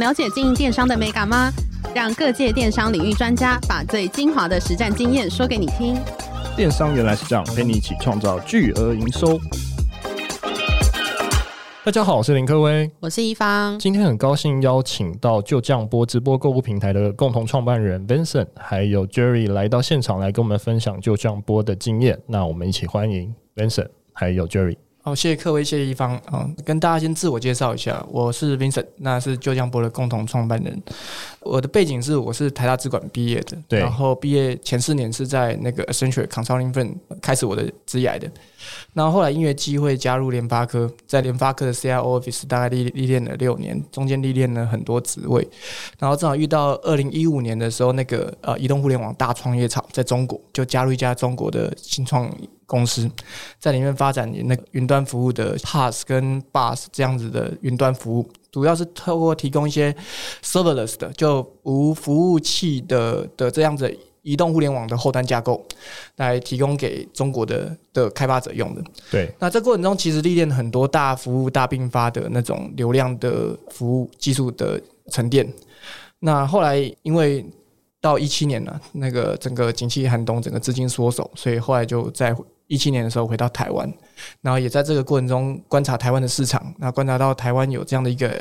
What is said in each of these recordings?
了解经营电商的美感吗？让各界电商领域专家把最精华的实战经验说给你听。电商原来是这样，陪你一起创造巨额营收。大家好，我是林科威，我是一方。今天很高兴邀请到就这样播直播购物平台的共同创办人 Vincent，还有 Jerry 来到现场来跟我们分享就这样播的经验。那我们一起欢迎 Vincent，还有 Jerry。好，谢谢各位，谢谢一方啊，跟大家先自我介绍一下，我是 Vincent，那是旧江波的共同创办人。我的背景是，我是台大资管毕业的，对，然后毕业前四年是在那个 Accenture Consulting Firm 开始我的职业的。然后后来因为机会加入联发科，在联发科的 CIO Office 大概历历练了六年，中间历练了很多职位。然后正好遇到二零一五年的时候，那个呃移动互联网大创业潮在中国，就加入一家中国的新创公司，在里面发展那个云端服务的 PaaS 跟 BaaS 这样子的云端服务，主要是透过提供一些 serverless 的就无服务器的的这样子移动互联网的后端架构，来提供给中国的的开发者用的。对，那这过程中其实历练很多大服务大并发的那种流量的服务技术的沉淀。那后来因为到一七年了，那个整个景气寒冬，整个资金缩手，所以后来就在。一七年的时候回到台湾，然后也在这个过程中观察台湾的市场，那观察到台湾有这样的一个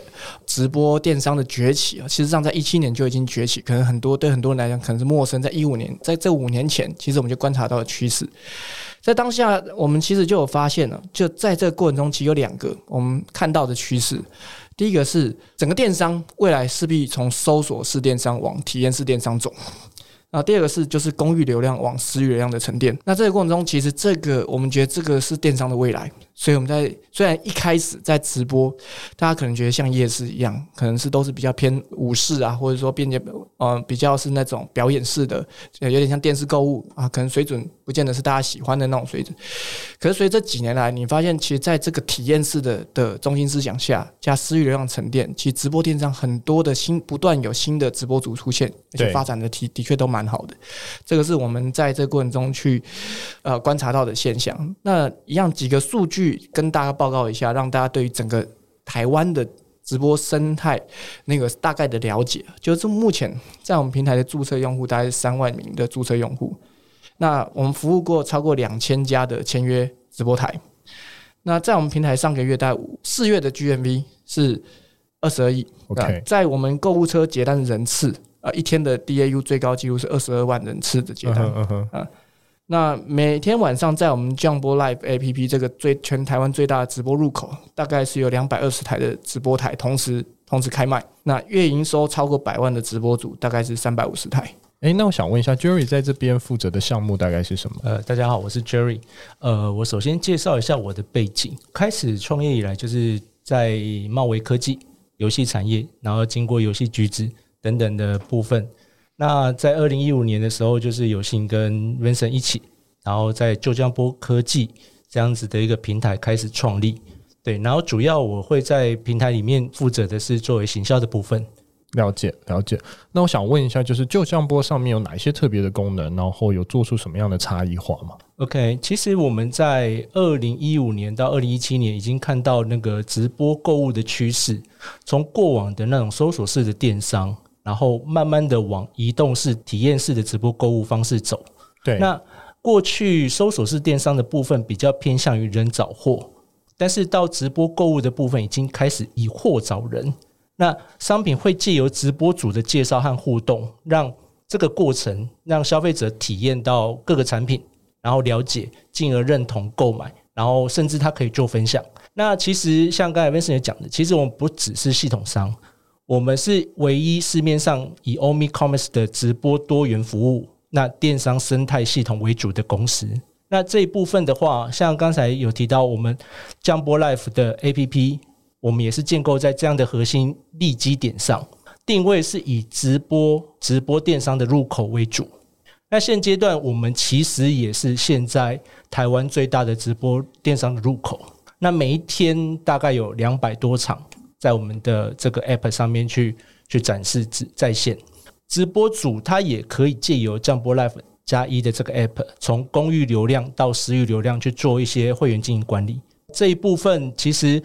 直播电商的崛起啊，其实上在一七年就已经崛起，可能很多对很多人来讲可能是陌生，在一五年，在这五年前，其实我们就观察到了趋势，在当下我们其实就有发现了，就在这个过程中，其实有两个我们看到的趋势，第一个是整个电商未来势必从搜索式电商往体验式电商走。啊，第二个是就是公域流量往私域流量的沉淀。那这个过程中，其实这个我们觉得这个是电商的未来。所以我们在虽然一开始在直播，大家可能觉得像夜市一样，可能是都是比较偏武士啊，或者说变得呃比较是那种表演式的，有点像电视购物啊，可能水准不见得是大家喜欢的那种水准。可是随着这几年来，你发现其实在这个体验式的的中心思想下，加私域流量沉淀，其实直播电商很多的新不断有新的直播主出现，而且发展的体的确都蛮好的。这个是我们在这个过程中去呃观察到的现象。那一样几个数据。跟大家报告一下，让大家对于整个台湾的直播生态那个大概的了解。就是目前在我们平台的注册用户大概是三万名的注册用户，那我们服务过超过两千家的签约直播台。那在我们平台上个月大概四月的 GMV 是二十二亿。OK，在我们购物车结单人次啊，一天的 DAU 最高纪录是二十二万人次的结单啊。Uh huh, uh huh. 那每天晚上在我们这样播 Live APP 这个最全台湾最大的直播入口，大概是有两百二十台的直播台同时同时开卖。那月营收超过百万的直播主大概是三百五十台。诶，那我想问一下，Jerry 在这边负责的项目大概是什么？呃，大家好，我是 Jerry。呃，我首先介绍一下我的背景。开始创业以来，就是在贸微科技、游戏产业，然后经过游戏橘子等等的部分。那在二零一五年的时候，就是有幸跟 Vincent 一起，然后在旧江波科技这样子的一个平台开始创立，对，然后主要我会在平台里面负责的是作为行销的部分。了解了解。那我想问一下，就是旧江波上面有哪一些特别的功能，然后有做出什么样的差异化吗？OK，其实我们在二零一五年到二零一七年已经看到那个直播购物的趋势，从过往的那种搜索式的电商。然后慢慢的往移动式、体验式的直播购物方式走。对，那过去搜索式电商的部分比较偏向于人找货，但是到直播购物的部分已经开始以货找人。那商品会借由直播主的介绍和互动，让这个过程让消费者体验到各个产品，然后了解，进而认同购买，然后甚至他可以做分享。那其实像刚才 Vincent 也讲的，其实我们不只是系统商。我们是唯一市面上以 Omi Commerce 的直播多元服务，那电商生态系统为主的公司。那这一部分的话，像刚才有提到，我们江波 Life 的 APP，我们也是建构在这样的核心利基点上，定位是以直播直播电商的入口为主。那现阶段，我们其实也是现在台湾最大的直播电商的入口。那每一天大概有两百多场。在我们的这个 App 上面去去展示直在线直播主，他也可以借由降波 Live 加一的这个 App，从公域流量到私域流量去做一些会员经营管理。这一部分其实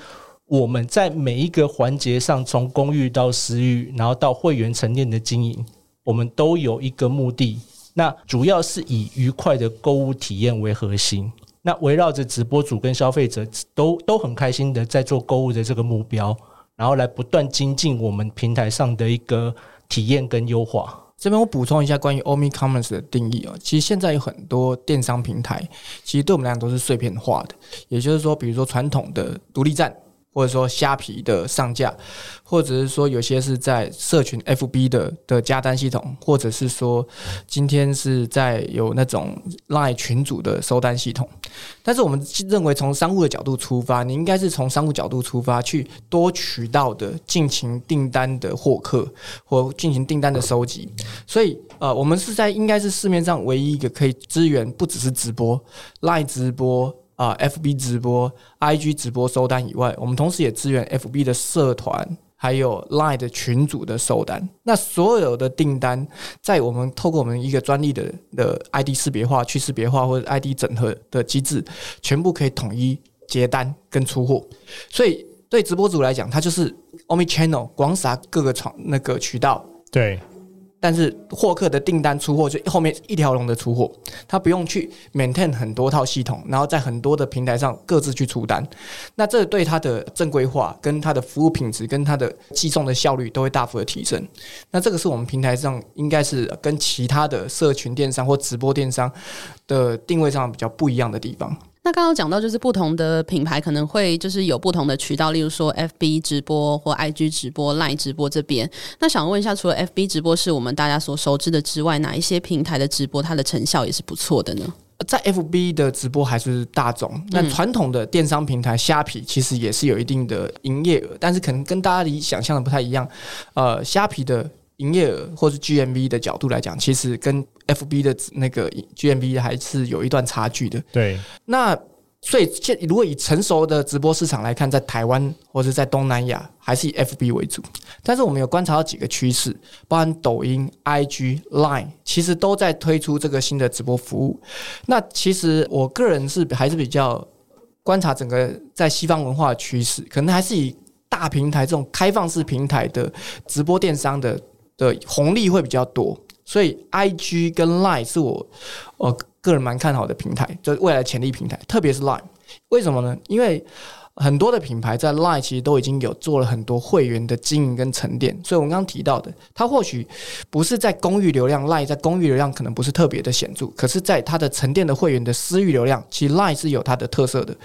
我们在每一个环节上，从公寓到私域，然后到会员沉淀的经营，我们都有一个目的，那主要是以愉快的购物体验为核心。那围绕着直播主跟消费者都都很开心的在做购物的这个目标，然后来不断精进我们平台上的一个体验跟优化。这边我补充一下关于 Omnicommerce 的定义啊，其实现在有很多电商平台，其实对我们来讲都是碎片化的，也就是说，比如说传统的独立站。或者说虾皮的上架，或者是说有些是在社群 FB 的的加单系统，或者是说今天是在有那种 Line 群组的收单系统。但是我们认为从商务的角度出发，你应该是从商务角度出发去多渠道的进行订单的获客或进行订单的收集。所以呃，我们是在应该是市面上唯一一个可以支援不只是直播 Line 直播。啊，FB 直播、IG 直播收单以外，我们同时也支援 FB 的社团，还有 Line 的群组的收单。那所有的订单，在我们透过我们一个专利的的 ID 识别化、去识别化或者 ID 整合的机制，全部可以统一结单跟出货。所以对直播主来讲，它就是 Omni Channel 广撒各个场那个渠道。对。但是获客的订单出货就后面一条龙的出货，他不用去 maintain 很多套系统，然后在很多的平台上各自去出单，那这对他的正规化、跟他的服务品质、跟他的寄送的效率都会大幅的提升。那这个是我们平台上应该是跟其他的社群电商或直播电商的定位上比较不一样的地方。那刚刚讲到，就是不同的品牌可能会就是有不同的渠道，例如说 FB 直播或 IG 直播、Line 直播这边。那想问一下，除了 FB 直播是我们大家所熟知的之外，哪一些平台的直播它的成效也是不错的呢？在 FB 的直播还是大众，那传统的电商平台虾皮其实也是有一定的营业额，但是可能跟大家理想象的不太一样。呃，虾皮的营业额或是 GMV 的角度来讲，其实跟 FB 的那个 GMV 还是有一段差距的。对，那所以现如果以成熟的直播市场来看，在台湾或者在东南亚，还是以 FB 为主。但是我们有观察到几个趋势，包含抖音、IG、Line，其实都在推出这个新的直播服务。那其实我个人是还是比较观察整个在西方文化的趋势，可能还是以大平台这种开放式平台的直播电商的。的红利会比较多，所以 IG 跟 Line 是我我个人蛮看好的平台，就是未来潜力平台，特别是 Line。为什么呢？因为很多的品牌在 Line 其实都已经有做了很多会员的经营跟沉淀，所以我们刚刚提到的，它或许不是在公域流量，Line 在公域流量可能不是特别的显著，可是在它的沉淀的会员的私域流量，其实 Line 是有它的特色的，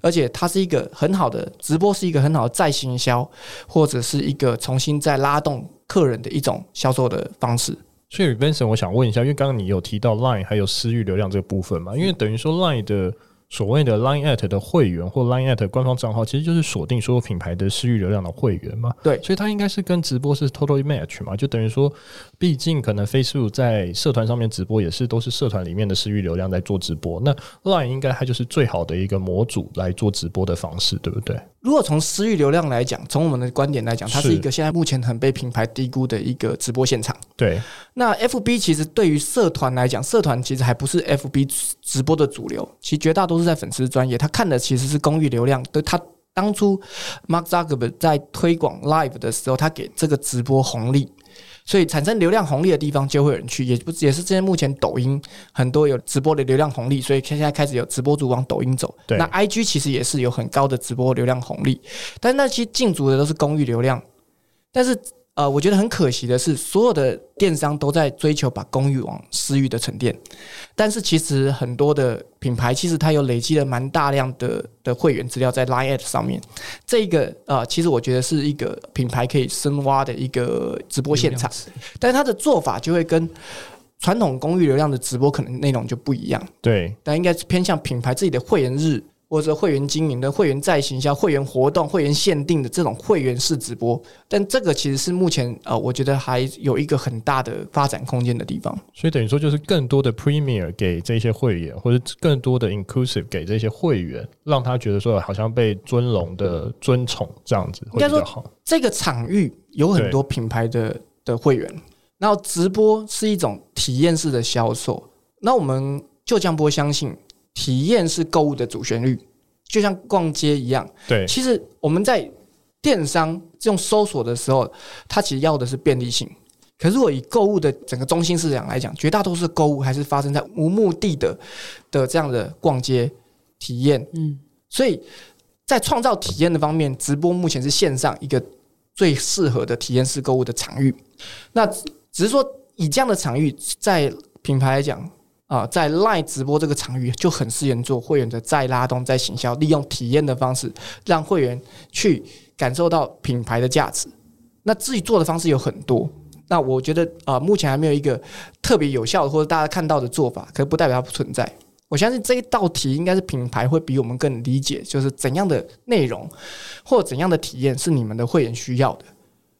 而且它是一个很好的直播，是一个很好的再行销，或者是一个重新再拉动客人的一种销售的方式。所以 Vincent，我想问一下，因为刚刚你有提到 Line 还有私域流量这个部分嘛？因为等于说 Line 的。所谓的 Line at 的会员或 Line at 官方账号，其实就是锁定所有品牌的私域流量的会员嘛。对，所以它应该是跟直播是 totally match 嘛，就等于说，毕竟可能 Facebook 在社团上面直播也是都是社团里面的私域流量在做直播，那 Line 应该它就是最好的一个模组来做直播的方式，对不对？如果从私域流量来讲，从我们的观点来讲，它是一个现在目前很被品牌低估的一个直播现场。对，那 FB 其实对于社团来讲，社团其实还不是 FB 直播的主流，其实绝大多数在粉丝专业，他看的其实是公域流量。对，他当初 Mark Zuckerberg 在推广 Live 的时候，他给这个直播红利，所以产生流量红利的地方就会有人去，也不也是现在目前抖音很多有直播的流量红利，所以现在开始有直播主往抖音走。那 IG 其实也是有很高的直播流量红利，但那些进组的都是公域流量，但是。呃，我觉得很可惜的是，所有的电商都在追求把公域往私域的沉淀，但是其实很多的品牌其实它有累积了蛮大量的的会员资料在 Line@ 上面，这个呃，其实我觉得是一个品牌可以深挖的一个直播现场，但是它的做法就会跟传统公域流量的直播可能内容就不一样，对，但应该是偏向品牌自己的会员日。或者会员经营的会员再行销、会员活动、会员限定的这种会员式直播，但这个其实是目前呃，我觉得还有一个很大的发展空间的地方。所以等于说，就是更多的 Premier 给这些会员，或者更多的 Inclusive 给这些会员，让他觉得说好像被尊荣的尊崇这样子会比较好。应该说，这个场域有很多品牌的的会员，然后直播是一种体验式的销售。那我们就这样播相信。体验是购物的主旋律，就像逛街一样。对，其实我们在电商用搜索的时候，它其实要的是便利性。可是如果以购物的整个中心市场来讲，绝大多数购物还是发生在无目的的的这样的逛街体验。嗯，所以在创造体验的方面，直播目前是线上一个最适合的体验式购物的场域。那只是说，以这样的场域，在品牌来讲啊，在 Line 直播这个场域就很适合做会员的再拉动、再行销，利用体验的方式让会员去感受到品牌的价值。那自己做的方式有很多。那我觉得啊、目前还没有一个特别有效的或者大家看到的做法，可不代表它不存在。我相信这一道题应该是品牌会比我们更理解，就是怎样的内容或怎样的体验是你们的会员需要的。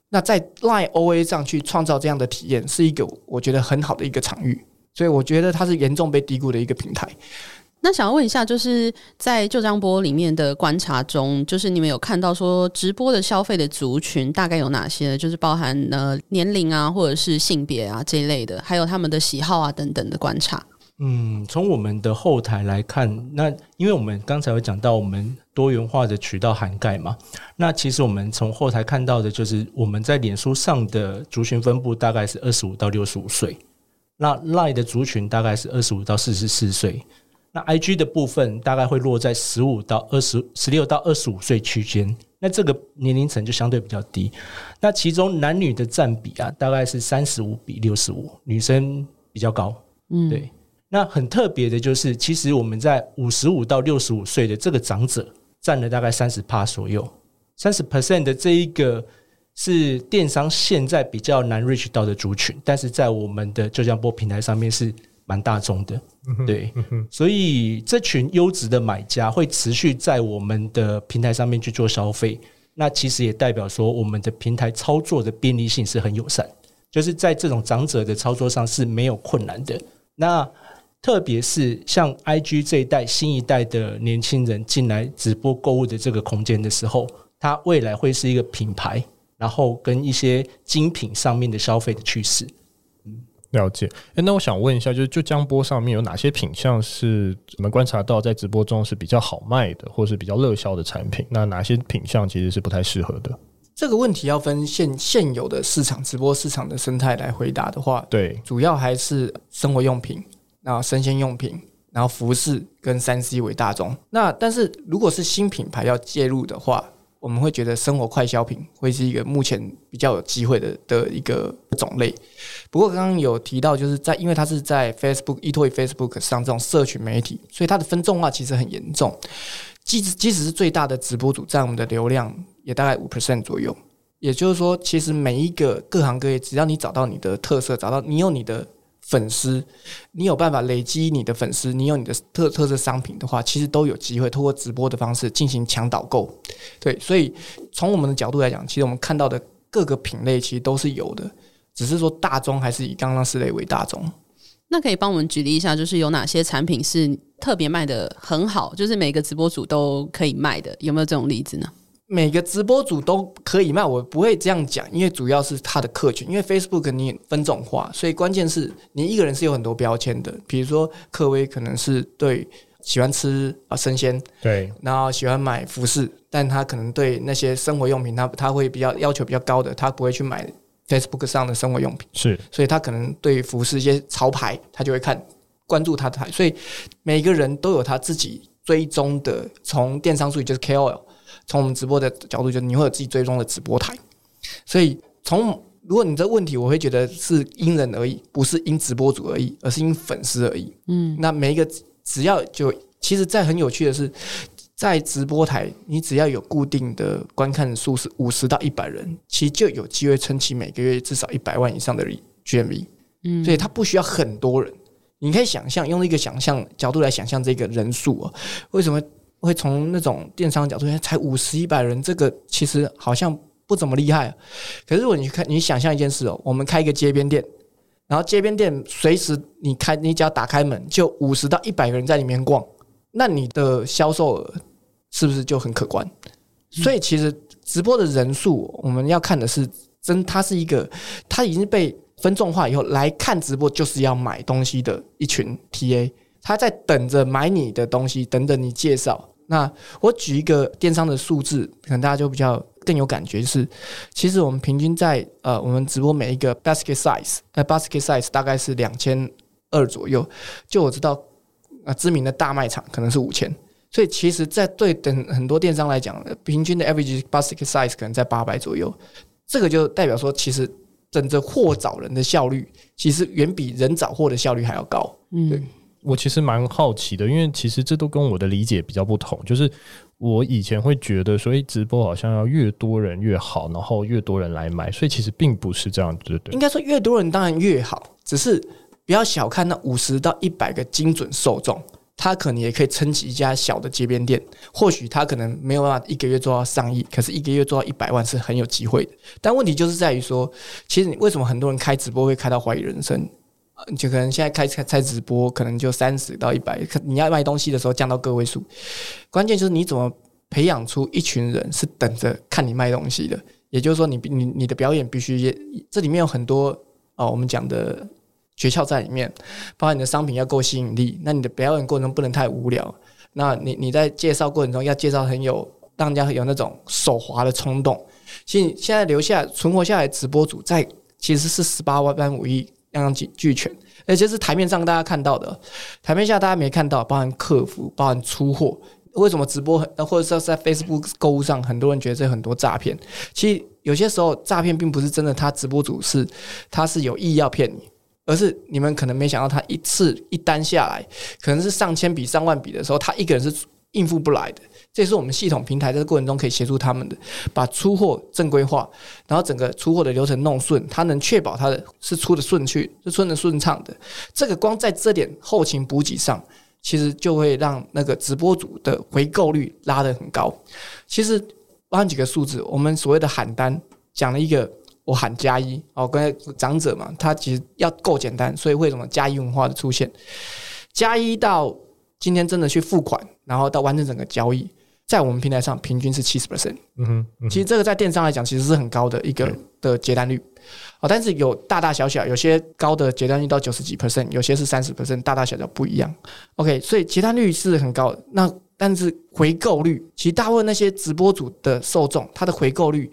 那在 Line OA 上去创造这样的体验，是一个我觉得很好的一个场域。所以我觉得它是严重被低估的一个平台。那想要问一下，就是在就这样播里面的观察中，就是你们有看到说直播的消费的族群大概有哪些？就是包含呃年龄啊，或者是性别啊这一类的，还有他们的喜好啊等等的观察。嗯，从我们的后台来看，那因为我们刚才有讲到我们多元化的渠道涵盖嘛，那其实我们从后台看到的就是我们在脸书上的族群分布大概是二十五到六十五岁，那 Line 的族群大概是二十五到四十四岁。那 IG 的部分大概会落在十五到二十、十六到二十五岁区间，那这个年龄层就相对比较低。那其中男女的占比啊，大概是三十五比六十五，女生比较高。嗯，对。那很特别的就是，其实我们在五十五到六十五岁的这个长者占了大概三十趴左右，三十 percent 的这一个是电商现在比较难 reach 到的族群，但是在我们的就这样播平台上面是。蛮大众的，对，所以这群优质的买家会持续在我们的平台上面去做消费。那其实也代表说，我们的平台操作的便利性是很友善，就是在这种长者的操作上是没有困难的。那特别是像 IG 这一代新一代的年轻人进来直播购物的这个空间的时候，它未来会是一个品牌，然后跟一些精品上面的消费的趋势。嗯了解，哎，那我想问一下，就是就江波上面有哪些品项是我们观察到在直播中是比较好卖的，或是比较热销的产品？那哪些品项其实是不太适合的？这个问题要分现现有的市场直播市场的生态来回答的话，对，主要还是生活用品，然后生鲜用品，然后服饰跟三 C 为大宗。那但是如果是新品牌要介入的话，我们会觉得生活快消品会是一个目前比较有机会的的一个种类。不过刚刚有提到，就是在因为它是在 Facebook、eToy Facebook 上这种社群媒体，所以它的分众化其实很严重。即使即使是最大的直播主占我们的流量也大概五 percent 左右。也就是说，其实每一个各行各业，只要你找到你的特色，找到你有你的。粉丝，你有办法累积你的粉丝，你有你的特特色商品的话，其实都有机会通过直播的方式进行抢导购。对，所以从我们的角度来讲，其实我们看到的各个品类其实都是有的，只是说大宗还是以刚刚四类为大宗。那可以帮我们举例一下，就是有哪些产品是特别卖得很好，就是每个直播主都可以卖的，有没有这种例子呢？每个直播主都可以卖，我不会这样讲，因为主要是他的客群，因为 Facebook 你分种化，所以关键是你一个人是有很多标签的。比如说克威可能是对喜欢吃啊生鲜，对，然后喜欢买服饰，但他可能对那些生活用品，他他会比较要求比较高的，他不会去买 Facebook 上的生活用品，是，所以他可能对服饰一些潮牌，他就会看关注他的台，所以每个人都有他自己追踪的，从电商术语就是 KOL。从我们直播的角度，就是你会有自己追踪的直播台，所以从如果你这问题，我会觉得是因人而异，不是因直播主而异，而是因粉丝而异。嗯，那每一个只要就，其实，在很有趣的是，在直播台，你只要有固定的观看数是五十到一百人，其实就有机会撑起每个月至少一百万以上的 GMV。嗯，所以它不需要很多人，你可以想象用一个想象角度来想象这个人数啊，为什么？会从那种电商角度，才五十一百人，这个其实好像不怎么厉害。可是如果你看，你想象一件事哦，我们开一个街边店，然后街边店随时你开，你只要打开门，就五十到一百个人在里面逛，那你的销售额是不是就很可观？所以其实直播的人数，我们要看的是真，它是一个，它已经被分众化以后来看直播，就是要买东西的一群 TA。他在等着买你的东西，等着你介绍，那我举一个电商的数字，可能大家就比较更有感觉，就是其实我们平均在呃，我们直播每一个 basket size，呃，basket size 大概是两千二左右。就我知道，啊、呃，知名的大卖场可能是五千，所以其实，在对等很多电商来讲，平均的 average basket size 可能在八百左右。这个就代表说，其实整个货找人的效率，其实远比人找货的效率还要高。嗯，对。我其实蛮好奇的，因为其实这都跟我的理解比较不同。就是我以前会觉得，所以直播好像要越多人越好，然后越多人来买，所以其实并不是这样，对不对？应该说越多人当然越好，只是不要小看那五十到一百个精准受众，他可能也可以撑起一家小的街边店。或许他可能没有办法一个月做到上亿，可是一个月做到一百万是很有机会的。但问题就是在于说，其实你为什么很多人开直播会开到怀疑人生？就可能现在开开开直播，可能就三十到一百。可你要卖东西的时候降到个位数，关键就是你怎么培养出一群人是等着看你卖东西的。也就是说你，你你你的表演必须，这里面有很多哦，我们讲的诀窍在里面，包括你的商品要够吸引力，那你的表演过程中不能太无聊。那你你在介绍过程中要介绍很有让人家有那种手滑的冲动。现现在留下存活下来直播主在其实是十八万般武艺。样样俱全，而且是台面上大家看到的，台面下大家没看到，包含客服，包含出货。为什么直播或者是在 Facebook 购物上，很多人觉得这很多诈骗？其实有些时候诈骗并不是真的，他直播主是他是有意要骗你，而是你们可能没想到，他一次一单下来，可能是上千笔、上万笔的时候，他一个人是应付不来的。这是我们系统平台在这个过程中可以协助他们的，把出货正规化，然后整个出货的流程弄顺，它能确保它的是出的顺序，是顺的顺畅的。这个光在这点后勤补给上，其实就会让那个直播主的回购率拉得很高。其实包含几个数字，我们所谓的喊单讲了一个，我喊加一哦，跟长者嘛，他其实要够简单，所以为什么加一文化的出现？加一到今天真的去付款，然后到完成整个交易。在我们平台上，平均是七十 percent。嗯哼，其实这个在电商来讲，其实是很高的一个的结单率。哦，但是有大大小小，有些高的结单率到九十几 percent，有些是三十 percent，大大小小不一样。OK，所以结单率是很高的。那但是回购率，其实大部分那些直播主的受众，他的回购率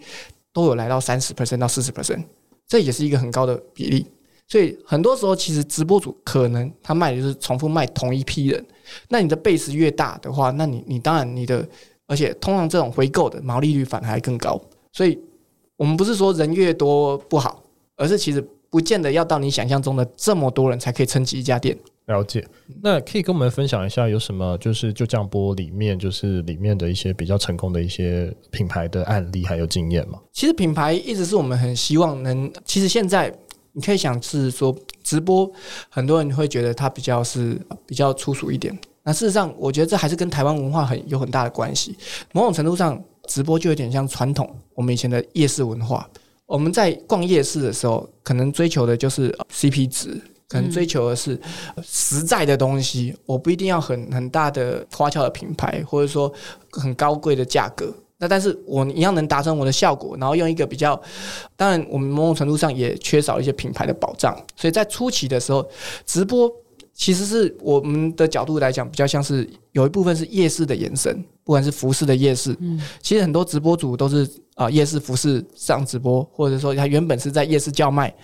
都有来到三十 percent 到四十 percent，这也是一个很高的比例。所以很多时候，其实直播主可能他卖的就是重复卖同一批人。那你的 base 越大的话，那你你当然你的，而且通常这种回购的毛利率反而还更高。所以，我们不是说人越多不好，而是其实不见得要到你想象中的这么多人才可以撑起一家店。了解。那可以跟我们分享一下有什么就是就这样播里面就是里面的一些比较成功的一些品牌的案例还有经验吗？其实品牌一直是我们很希望能，其实现在你可以想是说。直播，很多人会觉得它比较是比较粗俗一点。那事实上，我觉得这还是跟台湾文化很有很大的关系。某种程度上，直播就有点像传统我们以前的夜市文化。我们在逛夜市的时候，可能追求的就是 CP 值，可能追求的是实在的东西。我不一定要很很大的花俏的品牌，或者说很高贵的价格。那但是我一样能达成我的效果，然后用一个比较，当然我们某种程度上也缺少一些品牌的保障，所以在初期的时候，直播其实是我们的角度来讲，比较像是有一部分是夜市的延伸，不管是服饰的夜市，嗯，其实很多直播主都是啊夜市服饰上直播，或者说他原本是在夜市叫卖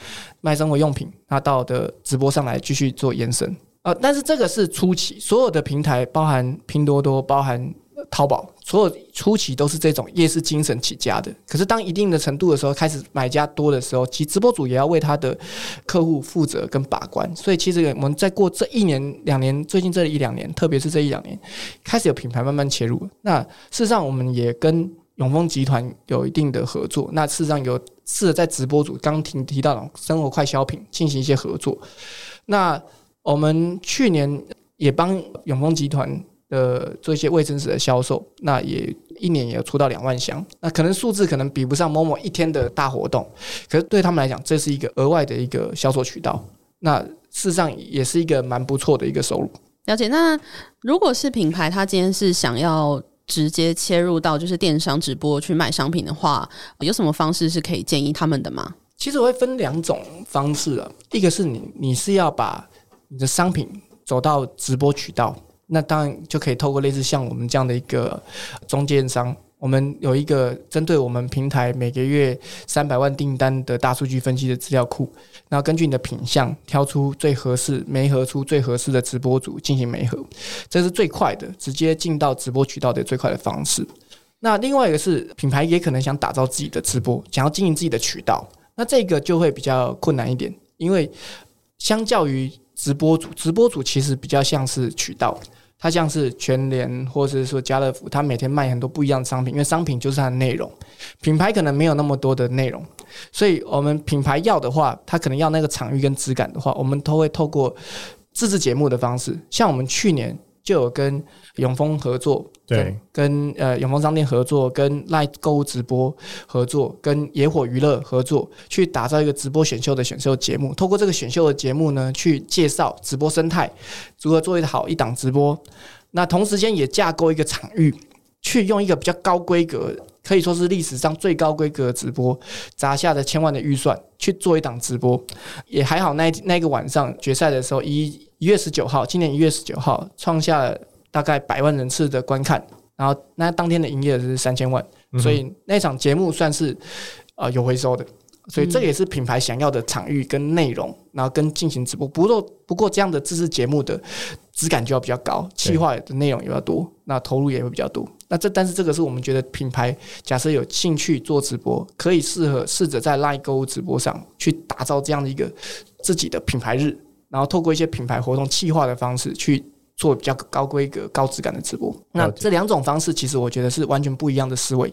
卖生活用品，他到的直播上来继续做延伸，呃，但是这个是初期，所有的平台包含拼多多，包含。淘宝所有初期都是这种夜市精神起家的，可是当一定的程度的时候，开始买家多的时候，其实直播主也要为他的客户负责跟把关。所以其实我们在过这一年两年，最近这一两年，特别是这一两年，开始有品牌慢慢切入。那事实上，我们也跟永丰集团有一定的合作。那事实上有试着在直播主刚提提到的生活快消品进行一些合作。那我们去年也帮永丰集团。的做一些卫生纸的销售，那也一年也有出到两万箱，那可能数字可能比不上某某一天的大活动，可是对他们来讲，这是一个额外的一个销售渠道，那事实上也是一个蛮不错的一个收入。了解。那如果是品牌，他今天是想要直接切入到就是电商直播去卖商品的话，有什么方式是可以建议他们的吗？其实我会分两种方式啊，一个是你你是要把你的商品走到直播渠道。那当然就可以透过类似像我们这样的一个中间商，我们有一个针对我们平台每个月三百万订单的大数据分析的资料库，然后根据你的品相挑出最合适、媒合出最合适的直播组进行媒合，这是最快的，直接进到直播渠道的最快的方式。那另外一个是品牌也可能想打造自己的直播，想要经营自己的渠道，那这个就会比较困难一点，因为相较于直播主，直播主其实比较像是渠道。它像是全联或者是说家乐福，它每天卖很多不一样的商品，因为商品就是它的内容。品牌可能没有那么多的内容，所以我们品牌要的话，它可能要那个场域跟质感的话，我们都会透过自制节目的方式，像我们去年。就有跟永丰合作，对，跟呃永丰商店合作，跟 Light 购物直播合作，跟野火娱乐合作，去打造一个直播选秀的选秀节目。透过这个选秀的节目呢，去介绍直播生态，如何做一个好一档直播。那同时间也架构一个场域，去用一个比较高规格，可以说是历史上最高规格的直播，砸下的千万的预算去做一档直播，也还好那。那那个晚上决赛的时候，一。一月十九号，今年一月十九号，创下了大概百万人次的观看，然后那当天的营业额是三千万，所以那场节目算是呃有回收的，所以这也是品牌想要的场域跟内容，然后跟进行直播。不过不过这样的自制节目的质感就要比较高，企划的内容也要多，那投入也会比较多。那这但是这个是我们觉得品牌假设有兴趣做直播，可以适合试着在 LINE 购物直播上去打造这样的一个自己的品牌日。然后透过一些品牌活动企划的方式去做比较高规格、高质感的直播。那这两种方式其实我觉得是完全不一样的思维。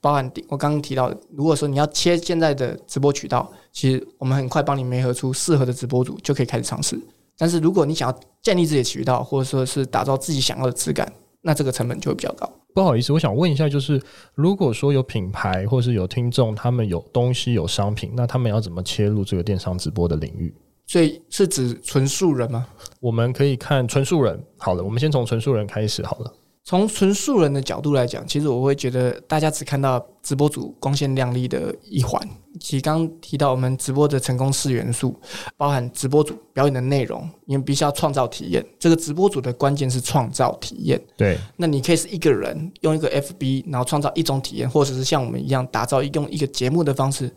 包含我刚刚提到的，如果说你要切现在的直播渠道，其实我们很快帮你媒合出适合的直播主，就可以开始尝试。但是如果你想要建立自己的渠道，或者说是打造自己想要的质感，那这个成本就会比较高。不好意思，我想问一下，就是如果说有品牌或是有听众，他们有东西有商品，那他们要怎么切入这个电商直播的领域？所以是指纯素人吗？我们可以看纯素人。好了，我们先从纯素人开始好了。从纯素人的角度来讲，其实我会觉得大家只看到直播组光鲜亮丽的一环。其实刚刚提到我们直播的成功四元素，包含直播主表演的内容，你们必须要创造体验。这个直播组的关键是创造体验。对，那你可以是一个人用一个 FB，然后创造一种体验，或者是像我们一样打造用一个节目的方式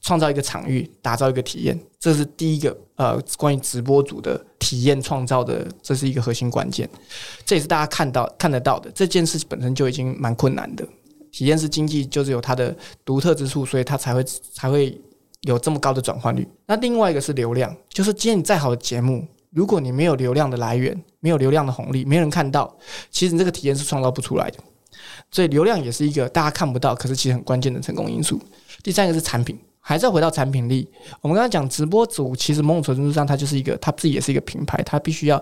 创造一个场域，打造一个体验。这是第一个呃，关于直播组的体验创造的，这是一个核心关键。这也是大家看到看得到的。这件事本身就已经蛮困难的。体验式经济就是有它的独特之处，所以它才会才会有这么高的转换率。那另外一个是流量，就是今天你再好的节目，如果你没有流量的来源，没有流量的红利，没人看到，其实你这个体验是创造不出来的。所以流量也是一个大家看不到，可是其实很关键的成功因素。第三个是产品。还是要回到产品力。我们刚才讲直播主，其实某种程度上，它就是一个他自己也是一个品牌，他必须要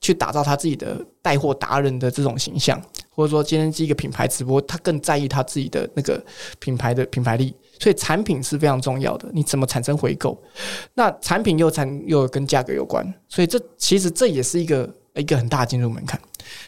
去打造他自己的带货达人的这种形象，或者说今天是一个品牌直播，他更在意他自己的那个品牌的品牌力。所以产品是非常重要的。你怎么产生回购？那产品又产又跟价格有关，所以这其实这也是一个一个很大的进入门槛。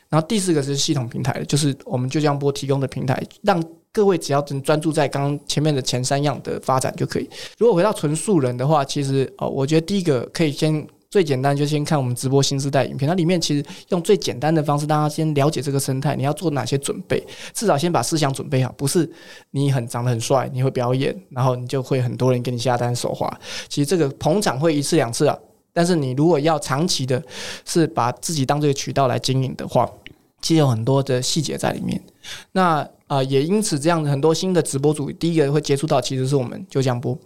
然后第四个是系统平台，就是我们就这样播提供的平台，让。各位只要能专注在刚前面的前三样的发展就可以。如果回到纯素人的话，其实哦，我觉得第一个可以先最简单，就先看我们直播新时代影片。它里面其实用最简单的方式，大家先了解这个生态，你要做哪些准备，至少先把思想准备好。不是你很长得很帅，你会表演，然后你就会很多人给你下单手滑。其实这个捧场会一次两次啊，但是你如果要长期的，是把自己当这个渠道来经营的话，其实有很多的细节在里面。那啊，也因此这样很多新的直播主，第一个会接触到其实是我们就这样播，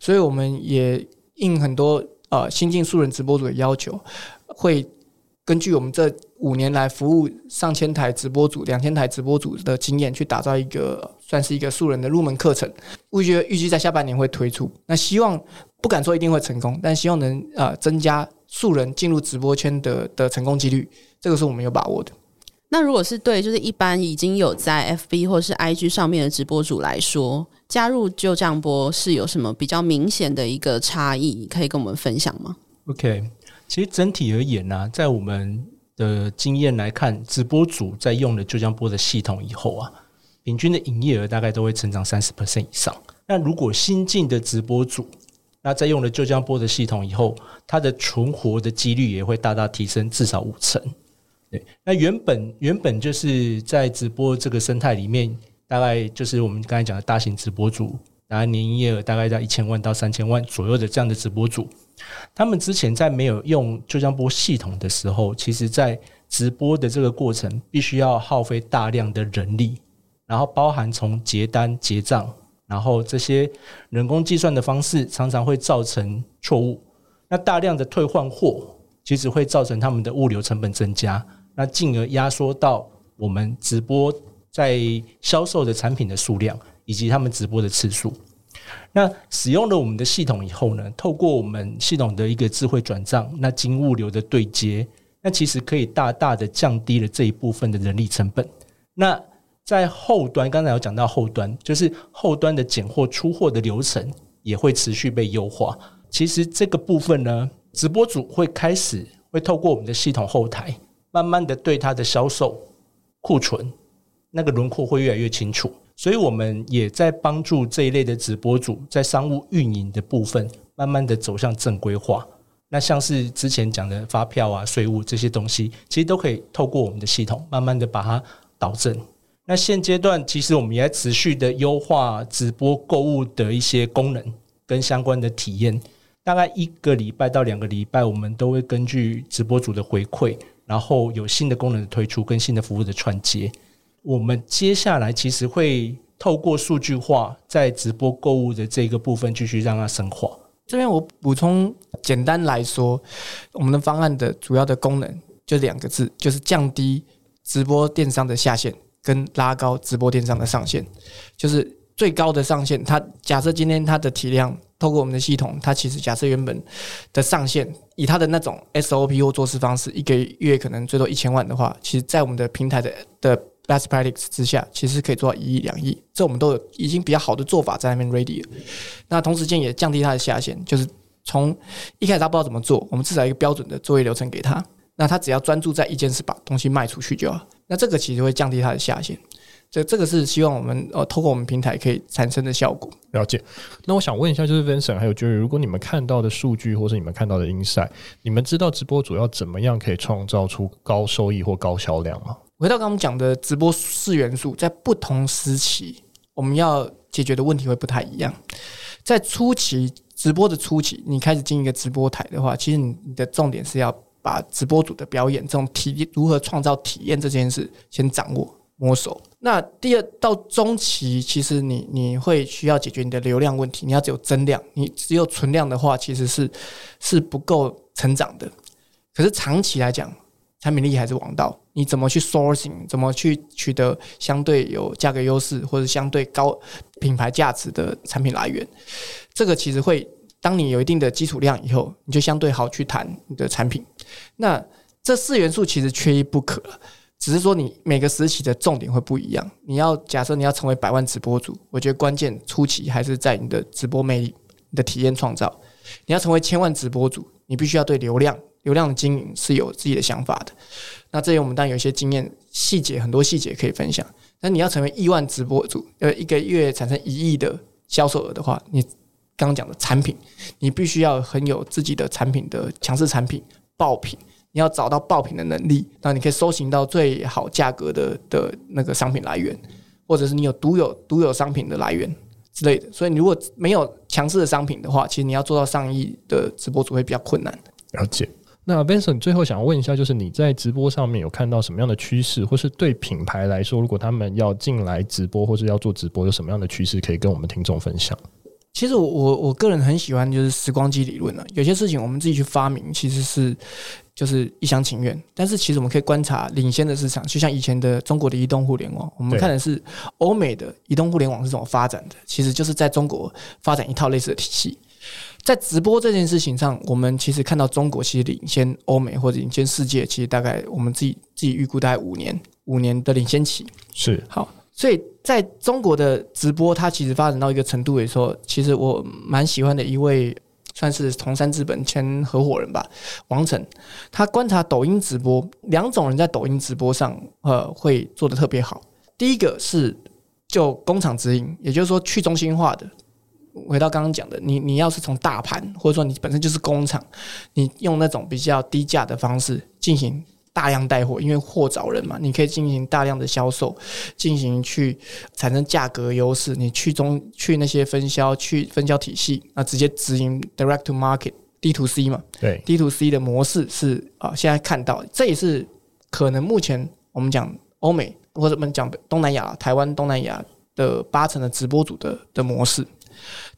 所以我们也应很多呃新进素人直播主的要求，会根据我们这五年来服务上千台直播主、两千台直播主的经验，去打造一个算是一个素人的入门课程。预计预计在下半年会推出，那希望不敢说一定会成功，但希望能呃增加素人进入直播圈的的成功几率，这个是我们有把握的。那如果是对，就是一般已经有在 FB 或是 IG 上面的直播主来说，加入就这样播是有什么比较明显的一个差异，可以跟我们分享吗？OK，其实整体而言呢、在我们的经验来看，直播主在用了就这样播的系统以后啊，平均的营业额大概都会成长三十 percent 以上。那如果新进的直播主，那在用了就这样播的系统以后，它的存活的几率也会大大提升，至少五成。对，那原本原本就是在直播这个生态里面，大概就是我们刚才讲的大型直播主，大概年营业额大概在一千万到三千万左右的这样的直播主，他们之前在没有用就这样播系统的时候，其实在直播的这个过程必须要耗费大量的人力，然后包含从结单结账，然后这些人工计算的方式常常会造成错误，那大量的退换货，其实会造成他们的物流成本增加，那进而压缩到我们直播在销售的产品的数量以及他们直播的次数。那使用了我们的系统以后呢，透过我们系统的一个智慧转账，那经物流的对接。那其实可以大大的降低了这一部分的人力成本。那在后端，刚才有讲到后端，就是后端的拣货出货的流程也会持续被优化。其实这个部分呢，直播主会开始会透过我们的系统后台，慢慢的对他的销售库存那个轮廓会越来越清楚。所以我们也在帮助这一类的直播主在商务运营的部分，慢慢的走向正规化。那像是之前讲的发票啊、税务这些东西，其实都可以透过我们的系统，慢慢的把它导正。那现阶段，其实我们也在持续的优化直播购物的一些功能跟相关的体验。大概一个礼拜到两个礼拜，我们都会根据直播主的回馈，然后有新的功能的推出跟新的服务的串接。我们接下来其实会透过数据化，在直播购物的这个部分继续让它深化。这边我补充，简单来说，我们的方案的主要的功能就两个字，就是降低直播电商的下限，跟拉高直播电商的上限。就是最高的上限，它假设今天它的体量，透过我们的系统，它其实假设原本的上限，以它的那种 SOP 或做事方式，一个月可能最多一千万的话，其实在我们的平台的的。Best practice 之下，其实可以做到一亿两亿，这我们都有已经比较好的做法在那边 ready 了。那同时间也降低它的下限，就是从一开始他不知道怎么做，我们至少一个标准的作业流程给他，那他只要专注在一件事，把东西卖出去就好。那这个其实会降低它的下限。这这个是希望我们呃透过我们平台可以产生的效果。了解。那我想问一下，就是 Vincent 还有 Jerry，如果你们看到的数据或是你们看到的 insight，你们知道直播主要怎么样可以创造出高收益或高销量吗？回到刚刚讲的直播四元素，在不同时期，我们要解决的问题会不太一样。在初期，直播的初期，你开始进一个直播台的话，其实你的重点是要把直播主的表演这种体验，如何创造体验这件事先掌握摸索。那第二到中期，其实你你会需要解决你的流量问题，你要只有增量，你只有存量的话，其实是是不够成长的。可是长期来讲，产品力还是王道。你怎么去 sourcing？怎么去取得相对有价格优势或者相对高品牌价值的产品来源？这个其实会，当你有一定的基础量以后，你就相对好去谈你的产品。那这四元素其实缺一不可，只是说你每个时期的重点会不一样。你要假设你要成为百万直播主，我觉得关键初期还是在你的直播魅力、你的体验创造。你要成为千万直播主，你必须要对流量。流量的经营是有自己的想法的，那这里我们当然有一些经验细节，很多细节可以分享。那你要成为亿万直播主，呃，一个月产生一亿的销售额的话，你刚刚讲的产品，你必须要很有自己的产品的强势产品爆品，你要找到爆品的能力，那你可以搜寻到最好价格的的那个商品来源，或者是你有独有独有商品的来源之类的。所以你如果没有强势的商品的话，其实你要做到上亿的直播主会比较困难。了解。那 Vincent 最后想问一下，就是你在直播上面有看到什么样的趋势，或是对品牌来说，如果他们要进来直播或是要做直播，有什么样的趋势可以跟我们听众分享？其实我我我个人很喜欢就是时光机理论了。有些事情我们自己去发明，其实是就是一厢情愿。但是其实我们可以观察领先的市场，就像以前的中国的移动互联网，我们看的是欧美的移动互联网是怎么发展的，其实就是在中国发展一套类似的体系。在直播这件事情上，我们其实看到中国其实领先欧美或者领先世界，其实大概我们自己自己预估大概五年五年的领先期是好。所以在中国的直播，它其实发展到一个程度，也说其实我蛮喜欢的一位算是同山资本签合伙人吧，王晨，他观察抖音直播，两种人在抖音直播上呃会做的特别好。第一个是就工厂直营，也就是说去中心化的。回到刚刚讲的，你你要是从大盘，或者说你本身就是工厂，你用那种比较低价的方式进行大量带货，因为货找人嘛，你可以进行大量的销售，进行去产生价格优势，你去中去那些分销去分销体系，那直接直营 direct to market D to C 嘛，对。D to C 的模式是啊，现在看到这也是可能目前我们讲欧美或者我们讲东南亚、台湾、东南亚的八成的直播主的的模式，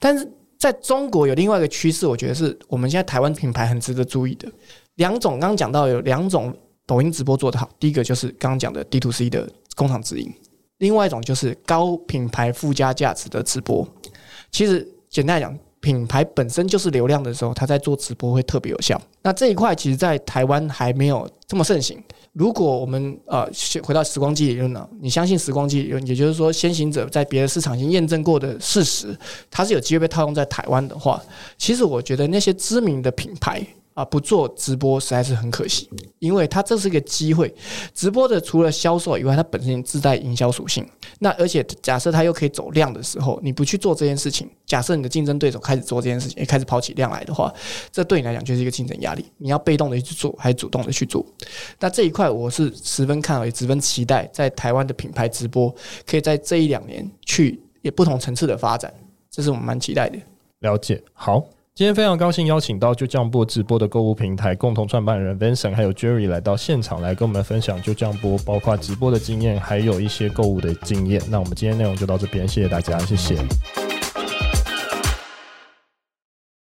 但是在中国有另外一个趋势，我觉得是我们现在台湾品牌很值得注意的。两种，刚刚讲到有两种。抖音直播做得好，第一个就是刚刚讲的 D to C 的工厂直营，另外一种就是高品牌附加价值的直播。其实简单来讲，品牌本身就是流量的时候，它在做直播会特别有效。那这一块其实，在台湾还没有这么盛行。如果我们呃回到时光机理论呢，你相信时光机理论，也就是说先行者在别的市场已经验证过的事实，它是有机会被套用在台湾的话，其实我觉得那些知名的品牌。啊，不做直播实在是很可惜，因为它这是一个机会。直播的除了销售以外，它本身自带营销属性。那而且假设它又可以走量的时候，你不去做这件事情，假设你的竞争对手开始做这件事情，也开始跑起量来的话，这对你来讲就是一个竞争压力。你要被动的去做，还是主动的去做？那这一块我是十分看好，也十分期待，在台湾的品牌直播可以在这一两年去也不同层次的发展，这是我们蛮期待的。了解，好。今天非常高兴邀请到就酱播直播的购物平台共同创办人 Vincent 还有 Jerry 来到现场来跟我们分享就酱播，包括直播的经验，还有一些购物的经验。那我们今天内容就到这边，谢谢大家，谢谢。